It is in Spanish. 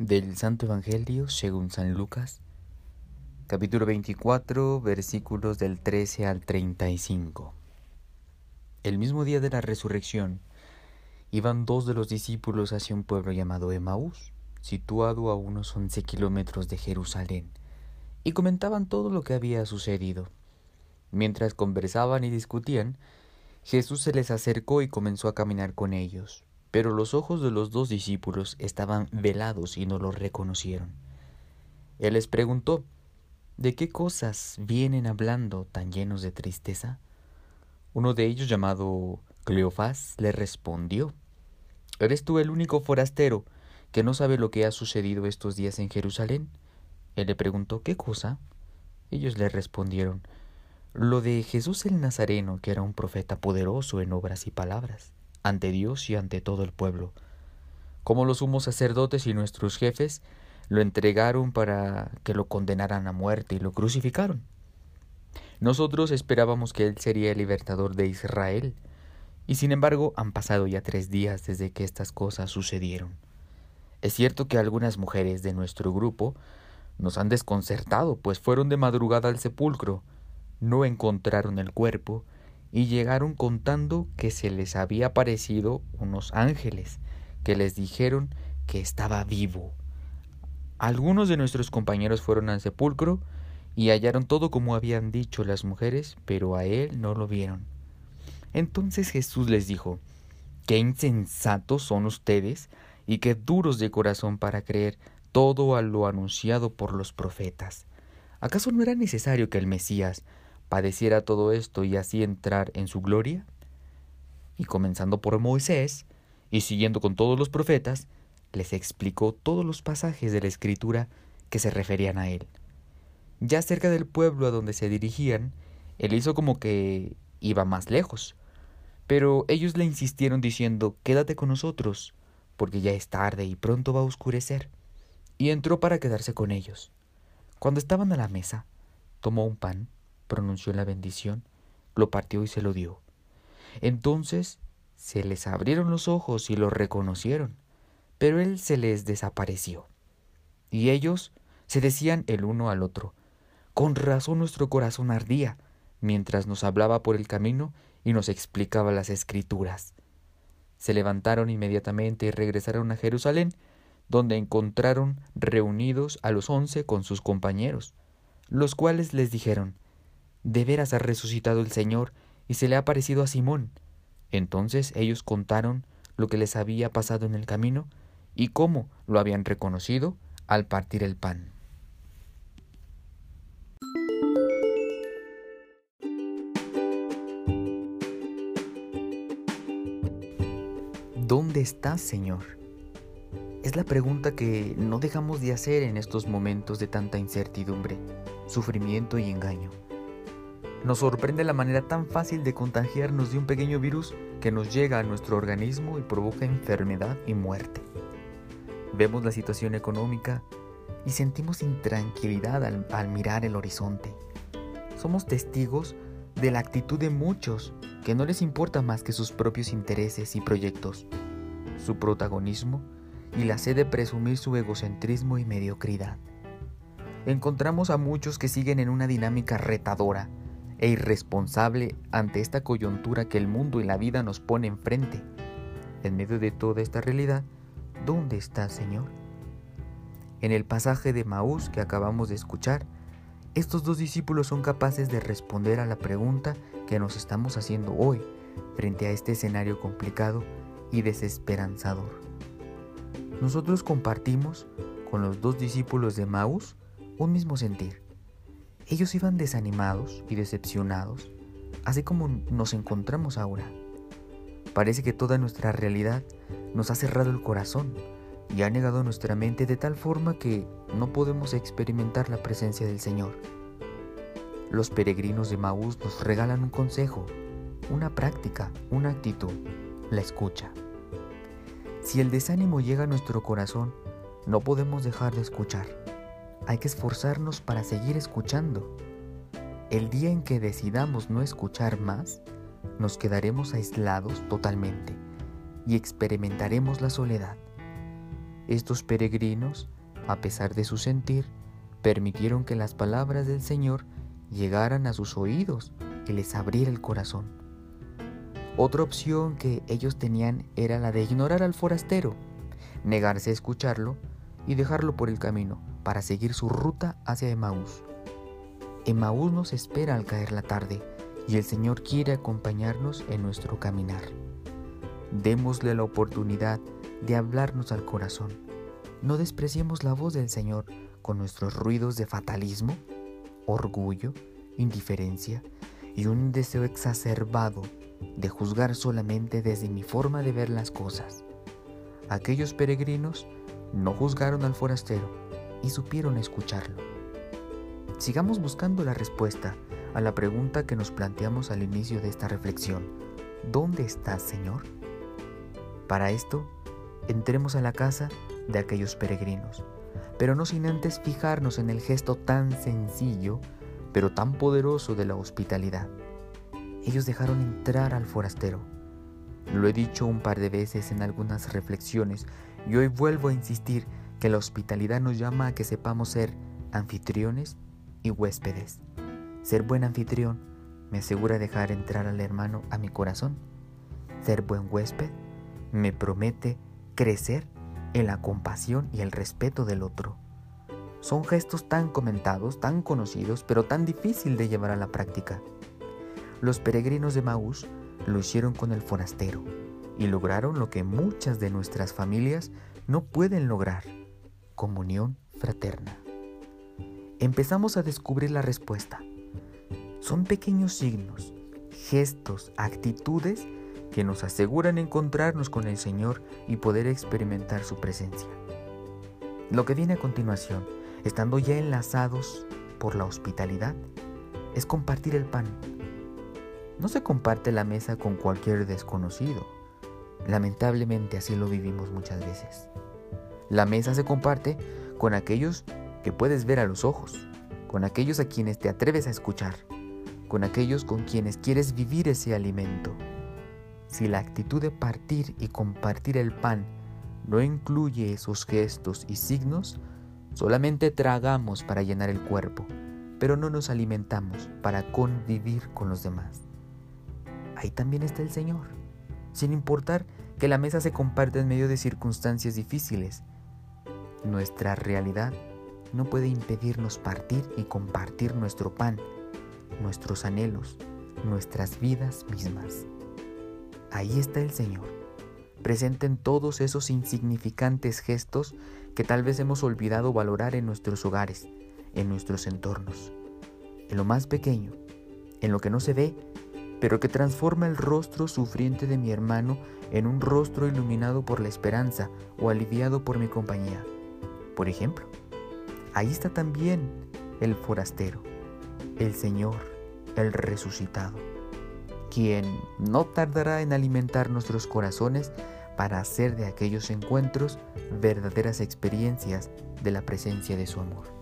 Del Santo Evangelio según San Lucas, capítulo 24, versículos del 13 al 35. El mismo día de la resurrección, iban dos de los discípulos hacia un pueblo llamado Emaús, situado a unos once kilómetros de Jerusalén, y comentaban todo lo que había sucedido. Mientras conversaban y discutían, Jesús se les acercó y comenzó a caminar con ellos pero los ojos de los dos discípulos estaban velados y no los reconocieron. Él les preguntó, ¿De qué cosas vienen hablando tan llenos de tristeza? Uno de ellos, llamado Cleofás, le respondió, ¿Eres tú el único forastero que no sabe lo que ha sucedido estos días en Jerusalén? Él le preguntó, ¿qué cosa? Ellos le respondieron, lo de Jesús el Nazareno, que era un profeta poderoso en obras y palabras ante Dios y ante todo el pueblo. Como los sumos sacerdotes y nuestros jefes lo entregaron para que lo condenaran a muerte y lo crucificaron. Nosotros esperábamos que Él sería el libertador de Israel, y sin embargo han pasado ya tres días desde que estas cosas sucedieron. Es cierto que algunas mujeres de nuestro grupo nos han desconcertado, pues fueron de madrugada al sepulcro, no encontraron el cuerpo, y llegaron contando que se les había aparecido unos ángeles que les dijeron que estaba vivo. Algunos de nuestros compañeros fueron al sepulcro y hallaron todo como habían dicho las mujeres, pero a él no lo vieron. Entonces Jesús les dijo, Qué insensatos son ustedes y qué duros de corazón para creer todo a lo anunciado por los profetas. ¿Acaso no era necesario que el Mesías padeciera todo esto y así entrar en su gloria? Y comenzando por Moisés, y siguiendo con todos los profetas, les explicó todos los pasajes de la escritura que se referían a él. Ya cerca del pueblo a donde se dirigían, él hizo como que iba más lejos, pero ellos le insistieron diciendo Quédate con nosotros, porque ya es tarde y pronto va a oscurecer. Y entró para quedarse con ellos. Cuando estaban a la mesa, tomó un pan, pronunció la bendición, lo partió y se lo dio. Entonces se les abrieron los ojos y lo reconocieron, pero él se les desapareció. Y ellos se decían el uno al otro, con razón nuestro corazón ardía, mientras nos hablaba por el camino y nos explicaba las escrituras. Se levantaron inmediatamente y regresaron a Jerusalén, donde encontraron reunidos a los once con sus compañeros, los cuales les dijeron, de veras ha resucitado el Señor y se le ha parecido a Simón. Entonces ellos contaron lo que les había pasado en el camino y cómo lo habían reconocido al partir el pan. ¿Dónde estás, Señor? Es la pregunta que no dejamos de hacer en estos momentos de tanta incertidumbre, sufrimiento y engaño. Nos sorprende la manera tan fácil de contagiarnos de un pequeño virus que nos llega a nuestro organismo y provoca enfermedad y muerte. Vemos la situación económica y sentimos intranquilidad al, mirar el horizonte. Somos testigos de la actitud de muchos que no les importa más que sus propios intereses y proyectos, su protagonismo y la sed de presumir su egocentrismo y mediocridad. Encontramos a muchos que siguen en una dinámica retadora, e irresponsable ante esta coyuntura que el mundo y la vida nos pone enfrente. En medio de toda esta realidad, ¿dónde está Señor? En el pasaje de Maús que acabamos de escuchar, estos dos discípulos son capaces de responder a la pregunta que nos estamos haciendo hoy frente a este escenario complicado y desesperanzador. Nosotros compartimos con los dos discípulos de Maús un mismo sentir ellos iban desanimados y decepcionados, así como nos encontramos ahora. Parece que toda nuestra realidad nos ha cerrado el corazón y ha negado nuestra mente de tal forma que no podemos experimentar la presencia del Señor. Los peregrinos de Maús nos regalan un consejo, una práctica, una actitud, la escucha. Si el desánimo llega a nuestro corazón, no podemos dejar de escuchar hay que esforzarnos para seguir escuchando. El día en que decidamos no escuchar más, nos quedaremos aislados totalmente y experimentaremos la soledad. estos peregrinos, a pesar de su sentir, permitieron que las palabras del Señor llegaran a sus oídos y les abriera el corazón. Otra opción que ellos tenían era la de ignorar al forastero, negarse a escucharlo y dejarlo por el camino para seguir su ruta hacia Emaús. Emaús nos espera al caer la tarde y el Señor quiere acompañarnos en nuestro caminar. Démosle la oportunidad de hablarnos al corazón. No despreciemos la voz del Señor con nuestros ruidos de fatalismo, orgullo, indiferencia y un deseo exacerbado de juzgar solamente desde mi forma de ver las cosas. Aquellos peregrinos no juzgaron al forastero y supieron escucharlo. Sigamos buscando la respuesta a la pregunta que nos planteamos al inicio de esta reflexión. ¿Dónde estás, Señor? Para esto, entremos a la casa de aquellos peregrinos, pero no sin antes fijarnos en el gesto tan sencillo, pero tan poderoso de la hospitalidad. Ellos dejaron entrar al forastero. Lo he dicho un par de veces en algunas reflexiones y hoy vuelvo a insistir que la hospitalidad nos llama a que sepamos ser anfitriones y huéspedes. Ser buen anfitrión me asegura dejar entrar al hermano a mi corazón. Ser buen huésped me promete crecer en la compasión y el respeto del otro. Son gestos tan comentados, tan conocidos, pero tan difícil de llevar a la práctica. Los peregrinos de Maús lo hicieron con el forastero y lograron lo que muchas de nuestras familias no pueden lograr, comunión fraterna. Empezamos a descubrir la respuesta. Son pequeños signos, gestos, actitudes que nos aseguran encontrarnos con el Señor y poder experimentar su presencia. Lo que viene a continuación, estando ya enlazados por la hospitalidad, es compartir el pan. No se comparte la mesa con cualquier desconocido. Lamentablemente así lo vivimos muchas veces. La mesa se comparte con aquellos que puedes ver a los ojos, con aquellos a quienes te atreves a escuchar, con aquellos con quienes quieres vivir ese alimento. Si la actitud de partir y compartir el pan no incluye esos gestos y signos, solamente tragamos para llenar el cuerpo, pero no nos alimentamos para convivir con los demás. Ahí también está el Señor, sin importar que la mesa se comparte en medio de circunstancias difíciles. Nuestra realidad no puede impedirnos partir y compartir nuestro pan, nuestros anhelos, nuestras vidas mismas. Ahí está el Señor, presente en todos esos insignificantes gestos que tal vez hemos olvidado valorar en nuestros hogares, en nuestros entornos, en lo más pequeño, en lo que no se ve, pero que transforma el rostro sufriente de mi hermano en un rostro iluminado por la esperanza o aliviado por mi compañía. Por ejemplo, ahí está también el forastero, el Señor, el resucitado quien no tardará en alimentar nuestros corazones para hacer de aquellos encuentros verdaderas experiencias de la presencia de su amor.